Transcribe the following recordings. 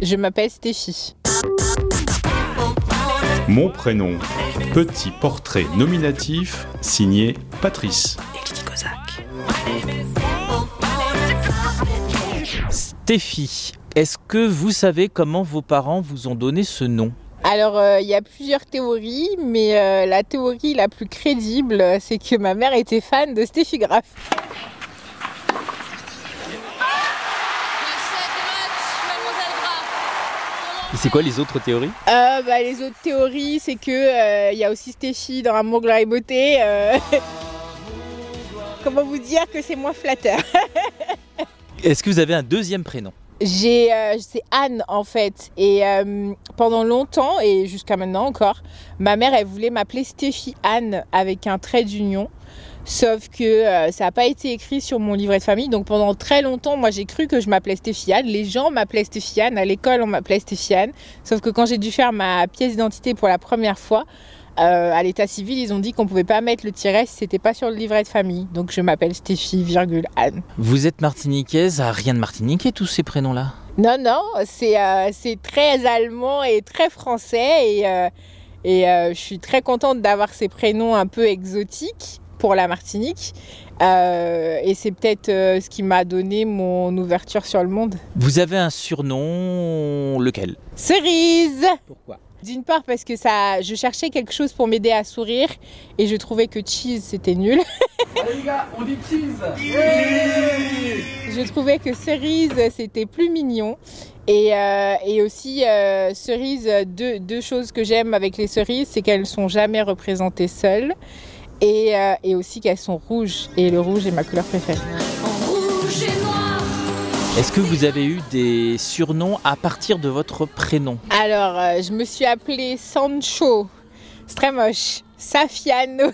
Je m'appelle Stéphie. Mon prénom, petit portrait nominatif signé Patrice. Stéphie, est-ce que vous savez comment vos parents vous ont donné ce nom? Alors, euh, il y a plusieurs théories, mais euh, la théorie la plus crédible, c'est que ma mère était fan de Stéphie Graff. Et c'est quoi les autres théories? Euh, bah, les autres théories, c'est que euh, il y a aussi Stéphie dans Amour, gloire et beauté. euh. Comment vous dire que c'est moins flatteur? Est-ce que vous avez un deuxième prénom? J'ai, euh, c'est Anne en fait, et euh, pendant longtemps et jusqu'à maintenant encore, ma mère elle voulait m'appeler Stéphie Anne avec un trait d'union. Sauf que euh, ça n'a pas été écrit sur mon livret de famille. Donc pendant très longtemps, moi j'ai cru que je m'appelais Stéphane. Les gens m'appelaient Stéphane. À l'école, on m'appelait Stéphane. Sauf que quand j'ai dû faire ma pièce d'identité pour la première fois, euh, à l'état civil, ils ont dit qu'on pouvait pas mettre le tiret si c'était pas sur le livret de famille. Donc je m'appelle Stéphie, virgule Anne. Vous êtes martiniquaise, à rien de martiniquais tous ces prénoms-là Non, non, c'est euh, c'est très allemand et très français. Et, euh, et euh, je suis très contente d'avoir ces prénoms un peu exotiques pour la Martinique. Euh, et c'est peut-être euh, ce qui m'a donné mon ouverture sur le monde. Vous avez un surnom, lequel? Cerise Pourquoi? D'une part parce que ça, je cherchais quelque chose pour m'aider à sourire et je trouvais que cheese c'était nul. Allez les gars, on dit cheese Je trouvais que cerise c'était plus mignon. Et, euh, et aussi, euh, cerise, deux, deux choses que j'aime avec les cerises, c'est qu'elles sont jamais représentées seules. Et, euh, et aussi qu'elles sont rouges. Et le rouge est ma couleur préférée. Est-ce que vous avez eu des surnoms à partir de votre prénom Alors, euh, je me suis appelée Sancho. C'est très moche. Safiano.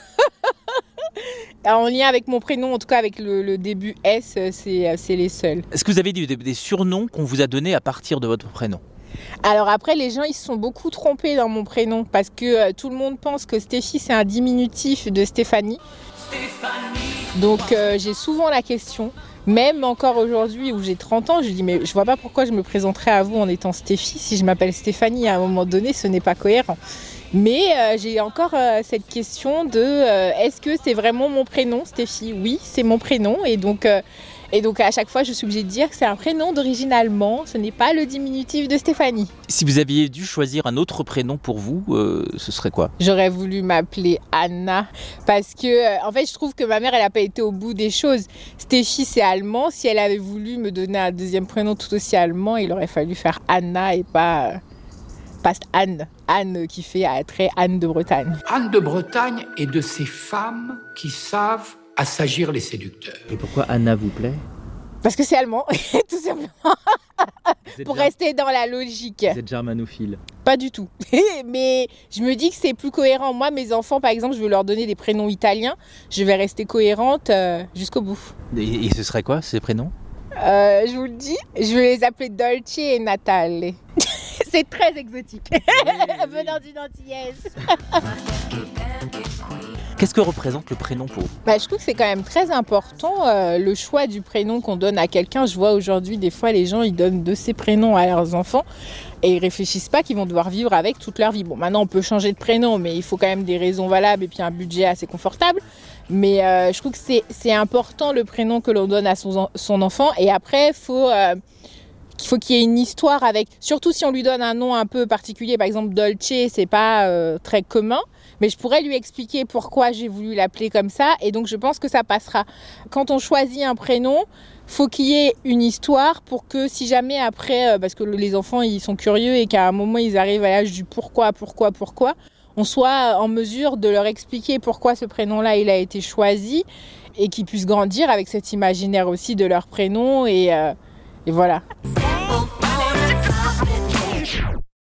en lien avec mon prénom, en tout cas avec le, le début S, euh, c'est euh, c'est les seuls. Est-ce que vous avez des, des- des surnoms qu'on vous a donnés à partir de votre prénom Alors après, les gens, ils se sont beaucoup trompés dans mon prénom parce que euh, tout le monde pense que Stéphie, c'est un diminutif de Stéphanie. Donc euh, j'ai souvent la question, même encore aujourd'hui où j'ai 30 ans, je dis mais je vois pas pourquoi je me présenterais à vous en étant Stéphie si je m'appelle Stéphanie. À un moment donné, ce n'est pas cohérent. Mais euh, j'ai encore euh, cette question de est-ce que c'est vraiment mon prénom Stéphie? Oui, c'est mon prénom. Et donc et donc à chaque fois je suis obligée de dire que c'est un prénom d'origine allemand, ce n'est pas le diminutif de Stéphanie. Si vous aviez dû choisir un autre prénom pour vous, euh, ce serait quoi? J'aurais voulu m'appeler Anna parce que euh, en fait je trouve que ma mère elle a pas été au bout des choses. Stéphie c'est allemand, si elle avait voulu me donner un deuxième prénom tout aussi allemand, il aurait fallu faire Anna et pas euh, pas Anne, Anne qui fait très Anne de Bretagne. Anne de Bretagne est de ces femmes qui savent assagir les séducteurs. Et pourquoi Anna vous plaît? Parce que c'est allemand, tout simplement. Pour rester dans la logique. Vous êtes germanophile. Pas du tout. Mais je me dis que c'est plus cohérent. Moi, mes enfants, par exemple, je veux leur donner des prénoms italiens. Je vais rester cohérente euh, jusqu'au bout. Et, et ce serait quoi ces prénoms? Euh, je vous le dis, je vais les appeler Dolce et Natale. c'est très exotique. Venant d'une antillaise. Qu'est-ce que représente le prénom pour vous Bah, je trouve que c'est quand même très important euh, le choix du prénom qu'on donne à quelqu'un. Je vois aujourd'hui des fois les gens ils donnent de ces prénoms à leurs enfants et ils réfléchissent pas qu'ils vont devoir vivre avec toute leur vie. Bon, maintenant on peut changer de prénom, mais il faut quand même des raisons valables et puis un budget assez confortable. Mais euh, je trouve que c'est important le prénom que l'on donne à son, en- son enfant et après il faut euh, qu'il faut qu'il y ait une histoire avec. Surtout si on lui donne un nom un peu particulier, par exemple Dolce, c'est pas euh, très commun. Mais je pourrais lui expliquer pourquoi j'ai voulu l'appeler comme ça, et donc je pense que ça passera. Quand on choisit un prénom, faut qu'il y ait une histoire pour que si jamais après, euh, parce que les enfants ils sont curieux et qu'à un moment ils arrivent à l'âge du pourquoi, pourquoi, pourquoi, on soit en mesure de leur expliquer pourquoi ce prénom-là il a été choisi et qu'ils puissent grandir avec cet imaginaire aussi de leur prénom et, euh, et voilà.